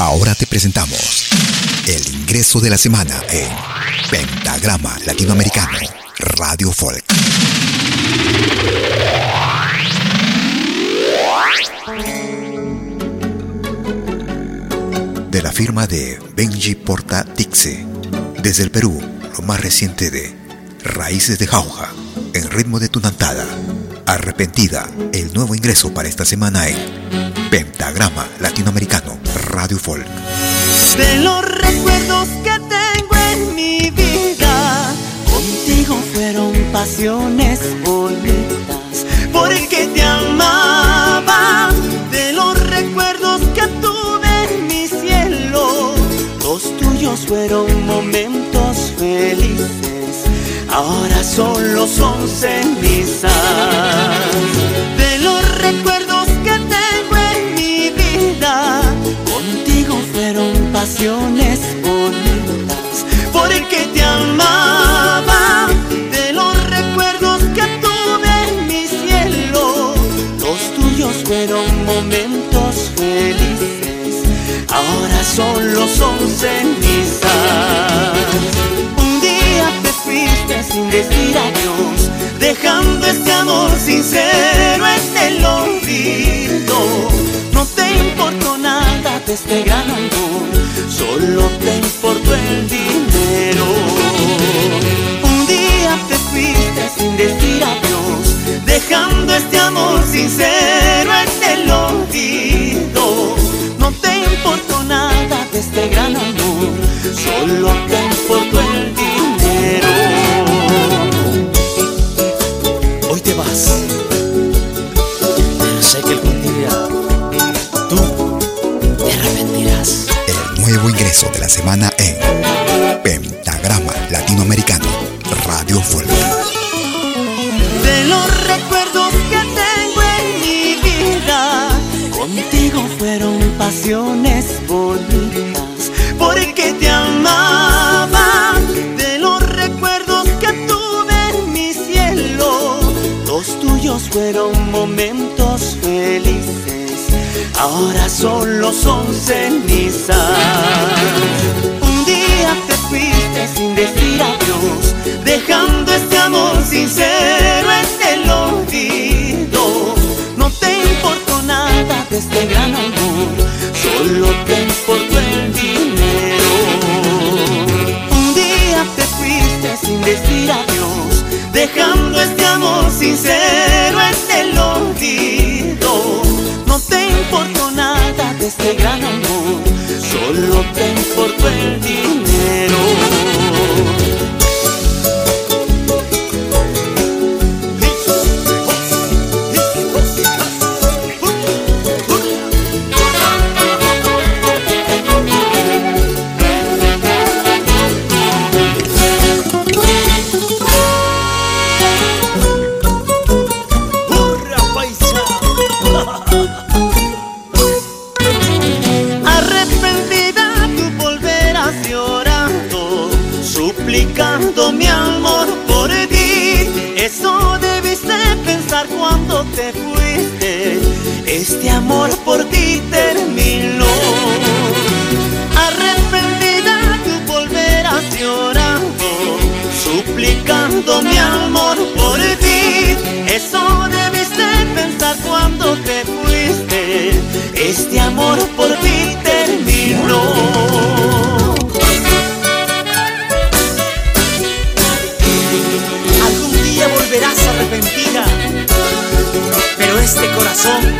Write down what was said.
Ahora te presentamos el ingreso de la semana en Pentagrama Latinoamericano, Radio Folk. De la firma de Benji Porta Tixe, desde el Perú, lo más reciente de Raíces de Jauja, en ritmo de tunantada. Arrepentida, el nuevo ingreso para esta semana en Pentagrama Latinoamericano Radio Folk. De los recuerdos que tengo en mi vida, contigo fueron pasiones bonitas, porque te amaba. De los recuerdos que tuve en mi cielo, los tuyos fueron momentos felices, ahora solo son cenizas. Pasiones bonitas, porque te amaba. De los recuerdos que tuve en mi cielo, los tuyos fueron momentos felices, ahora solo son cenizas. Un día te fuiste sin decir adiós, dejando este amor sincero en el olvido. No te importó nada de este gran de la semana en Pentagrama Latinoamericano, Radio Folk. De los recuerdos que tengo en mi vida, contigo fueron pasiones bonitas, porque te amaba. De los recuerdos que tuve en mi cielo, los tuyos fueron momentos ahora solo son cenizas. Un día te fuiste sin decir adiós, este gran amor, mi amor por ti. Eso debiste pensar cuando te fuiste. Este amor por ti terminó. Arrepentida tú volverás llorando, suplicando mi amor por ti. Eso debiste pensar cuando te fuiste. Este amor por ti terminó. Corazón